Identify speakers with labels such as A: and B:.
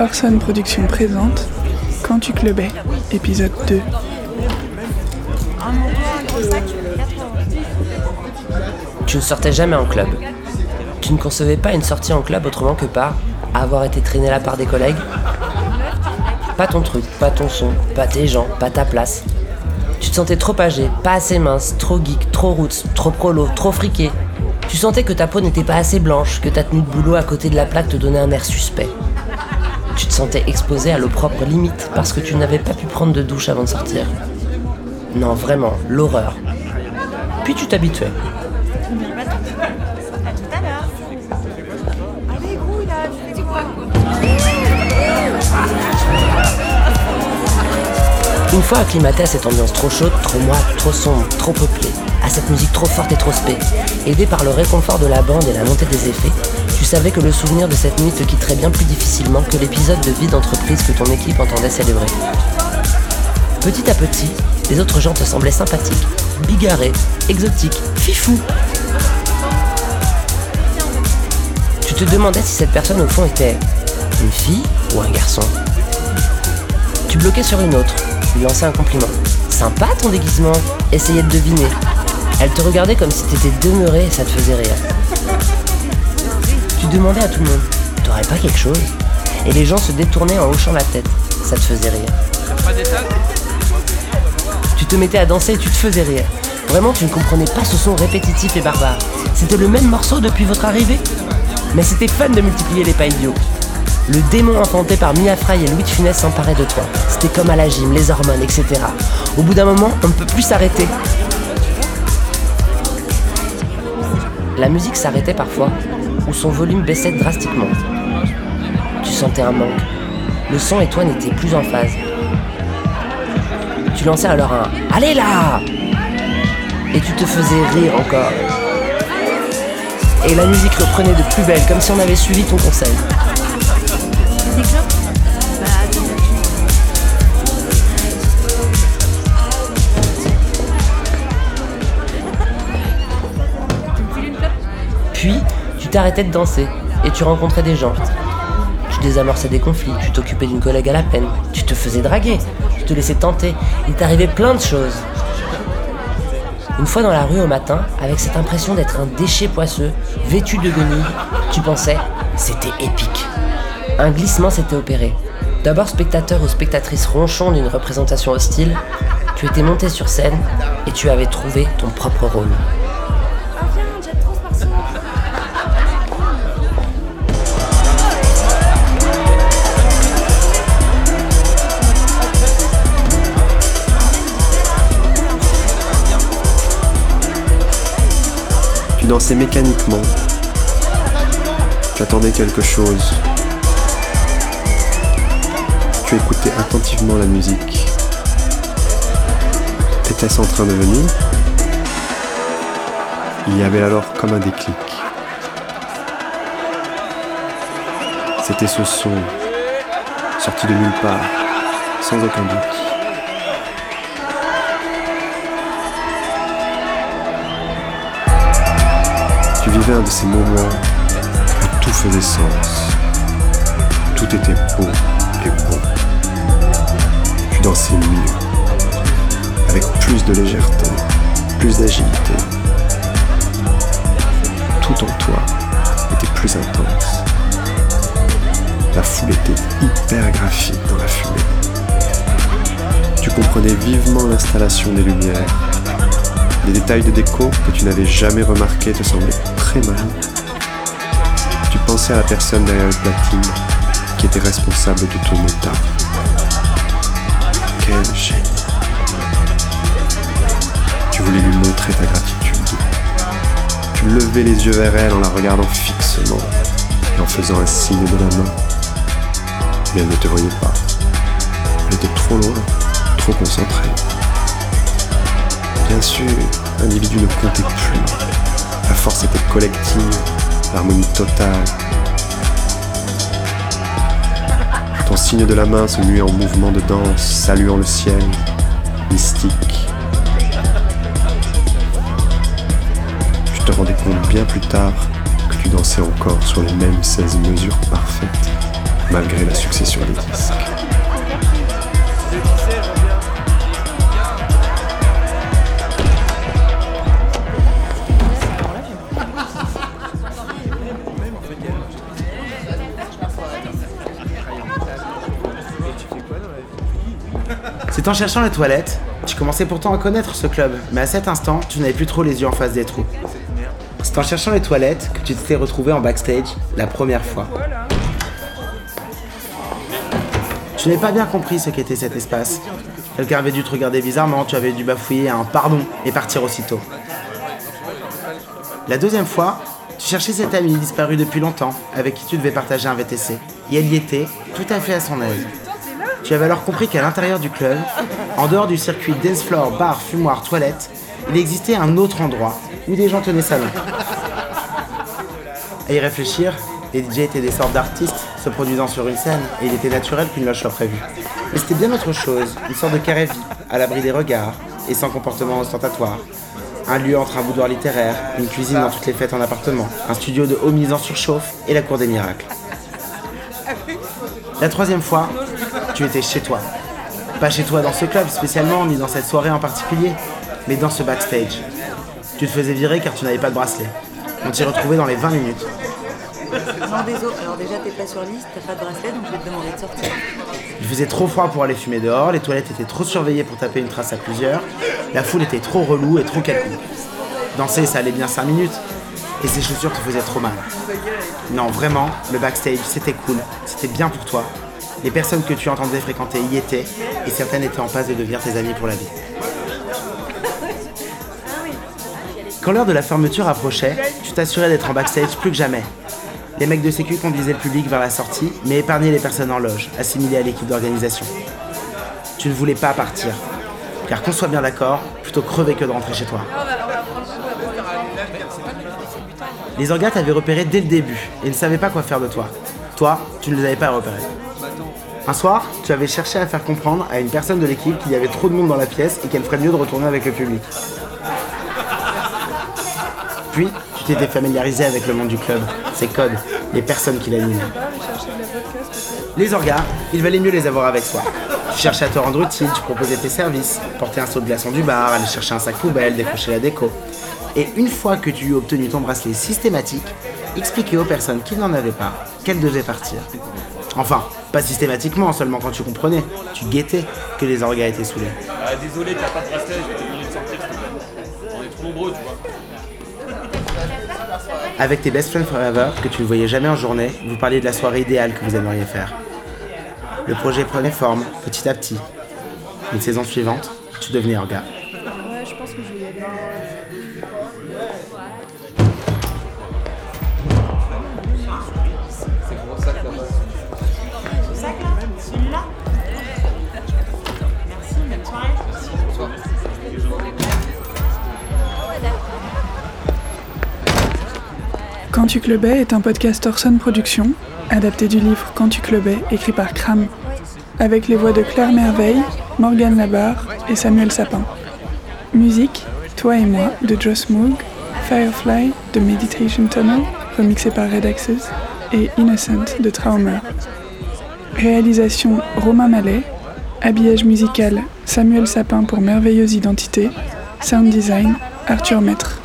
A: Orson Productions présente Quand tu clubais, épisode 2.
B: Tu ne sortais jamais en club. Tu ne concevais pas une sortie en club autrement que par avoir été traîné là par des collègues? Pas ton truc, pas ton son, pas tes gens, pas ta place. Tu te sentais trop âgé, pas assez mince, trop geek, trop roots, trop prolo, trop friqué. Tu sentais que ta peau n'était pas assez blanche, que ta tenue de boulot à côté de la plaque te donnait un air suspect. Tu te sentais exposé à l'opprobre limite parce que tu n'avais pas pu prendre de douche avant de sortir. Non, vraiment, l'horreur. Puis tu t'habituais. Une fois acclimaté à cette ambiance trop chaude, trop moite, trop sombre, trop peuplée, à cette musique trop forte et trop spé, aidé par le réconfort de la bande et la montée des effets, tu savais que le souvenir de cette nuit te quitterait bien plus difficilement que l'épisode de vie d'entreprise que ton équipe entendait célébrer. Petit à petit, les autres gens te semblaient sympathiques, bigarrés, exotiques, fifous. Tu te demandais si cette personne au fond était une fille ou un garçon. Tu bloquais sur une autre, lui lançais un compliment. Sympa ton déguisement, essayais de deviner. Elle te regardait comme si t'étais demeuré et ça te faisait rire. Tu demandais à tout le monde, t'aurais pas quelque chose? Et les gens se détournaient en hochant la tête, ça te faisait rire. Tu te mettais à danser et tu te faisais rire. Vraiment, tu ne comprenais pas ce son répétitif et barbare. C'était le même morceau depuis votre arrivée? Mais c'était fun de multiplier les pas. Le démon inventé par Mia Fry et Louis de Funès s'emparait de toi. C'était comme à la gym, les hormones, etc. Au bout d'un moment, on ne peut plus s'arrêter. La musique s'arrêtait parfois, ou son volume baissait drastiquement. Tu sentais un manque. Le son et toi n'étaient plus en phase. Tu lançais alors un Allez là Et tu te faisais rire encore. Et la musique reprenait de plus belle, comme si on avait suivi ton conseil. T'arrêtais de danser et tu rencontrais des gens. Tu désamorçais des conflits, tu t'occupais d'une collègue à la peine, tu te faisais draguer, tu te laissais tenter, il t'arrivait plein de choses. Une fois dans la rue au matin, avec cette impression d'être un déchet poisseux, vêtu de guenilles, tu pensais, c'était épique. Un glissement s'était opéré. D'abord spectateur ou spectatrice ronchon d'une représentation hostile, tu étais monté sur scène et tu avais trouvé ton propre rôle.
C: Dansais mécaniquement. Tu attendais quelque chose. Tu écoutais attentivement la musique. Était-ce en train de venir? Il y avait alors comme un déclic. C'était ce son, sorti de nulle part, sans aucun doute. Un de ces moments où tout faisait sens. Tout était beau et bon. Tu dansais mieux, avec plus de légèreté, plus d'agilité. Tout en toi était plus intense. La foule était hyper graphique dans la fumée. Tu comprenais vivement l'installation des lumières. Les détails de déco que tu n'avais jamais remarqués te semblaient Tu pensais à la personne derrière le platine qui était responsable de ton état. Quel génie. Tu voulais lui montrer ta gratitude. Tu levais les yeux vers elle en la regardant fixement et en faisant un signe de la main. Mais elle ne te voyait pas. Elle était trop loin, trop concentrée. Bien sûr, l'individu ne comptait plus. La force était collective, l'harmonie totale. Ton signe de la main se muait en mouvement de danse, saluant le ciel, mystique. Tu te rendais compte bien plus tard que tu dansais encore sur les mêmes 16 mesures parfaites malgré la succession des disques.
D: En cherchant les toilettes, tu commençais pourtant à connaître ce club, mais à cet instant, tu n'avais plus trop les yeux en face des trous. C'est en cherchant les toilettes que tu t'étais retrouvé en backstage la première fois. Tu n'avais pas bien compris ce qu'était cet espace. Quelqu'un avait dû te regarder bizarrement, tu avais dû bafouiller un pardon et partir aussitôt. La deuxième fois, tu cherchais cette amie disparue depuis longtemps, avec qui tu devais partager un VTC. Et elle y était, tout à fait à son aise. Tu avais alors compris qu'à l'intérieur du club, en dehors du circuit dance floor, bar, fumoir, toilette, il existait un autre endroit où des gens tenaient salon. À y réfléchir, les DJ étaient des sortes d'artistes se produisant sur une scène et il était naturel qu'une loge soit prévue. Mais c'était bien autre chose, une sorte de carré vie, à l'abri des regards et sans comportement ostentatoire. Un lieu entre un boudoir littéraire, une cuisine dans toutes les fêtes en appartement, un studio de haut mise en surchauffe et la cour des miracles. La troisième fois, tu étais chez toi. Pas chez toi dans ce club spécialement, ni dans cette soirée en particulier, mais dans ce backstage. Tu te faisais virer car tu n'avais pas de bracelet. On t'y retrouvait dans les 20 minutes.
E: Non, désolé. Alors déjà, t'es pas sur liste, t'as pas de bracelet, donc je vais te demander de sortir.
D: Il faisait trop froid pour aller fumer dehors, les toilettes étaient trop surveillées pour taper une trace à plusieurs, la foule était trop relou et trop calcul. Danser, ça allait bien 5 minutes, et ces chaussures te faisaient trop mal. Non, vraiment, le backstage, c'était cool, c'était bien pour toi. Les personnes que tu entendais fréquenter y étaient, et certaines étaient en passe de devenir tes amis pour la vie. Quand l'heure de la fermeture approchait, tu t'assurais d'être en backstage plus que jamais. Les mecs de sécu conduisaient le public vers la sortie, mais épargnaient les personnes en loge, assimilées à l'équipe d'organisation. Tu ne voulais pas partir, car qu'on soit bien d'accord, plutôt crever que de rentrer chez toi. Les orgas t'avaient repéré dès le début et ne savaient pas quoi faire de toi. Toi, tu ne les avais pas repérés. Un soir, tu avais cherché à faire comprendre à une personne de l'équipe qu'il y avait trop de monde dans la pièce et qu'elle ferait mieux de retourner avec le public. Puis, tu t'étais familiarisé avec le monde du club, ses codes, les personnes qui l'animaient. Les orgas, il valait mieux les avoir avec soi. Tu cherchais à te rendre utile, tu proposais tes services, porter un saut de glaçon du bar, aller chercher un sac poubelle, décrocher la déco. Et une fois que tu eus obtenu ton bracelet systématique, expliquer aux personnes qui n'en avaient pas qu'elles devaient partir. Enfin, pas systématiquement, seulement quand tu comprenais. Tu guettais que les orgas étaient saoulés.
F: Ah, désolé, t'as pas de bracelet, je vais te demander de sortir. On est trop nombreux, tu vois.
D: Avec tes best friends forever, que tu ne voyais jamais en journée, vous parliez de la soirée idéale que vous aimeriez faire. Le projet prenait forme, petit à petit. Une saison suivante, tu devenais orga.
A: Tu clubais est un podcast Orson Productions, adapté du livre Quand tu clubais, écrit par Cram, avec les voix de Claire Merveille, Morgane Labarre et Samuel Sapin. Musique, Toi et moi de Joss Moog, Firefly de Meditation Tunnel, remixé par Red Axes, et Innocent de Traumer. Réalisation Romain Mallet, habillage musical Samuel Sapin pour Merveilleuse Identité, sound design Arthur Maître.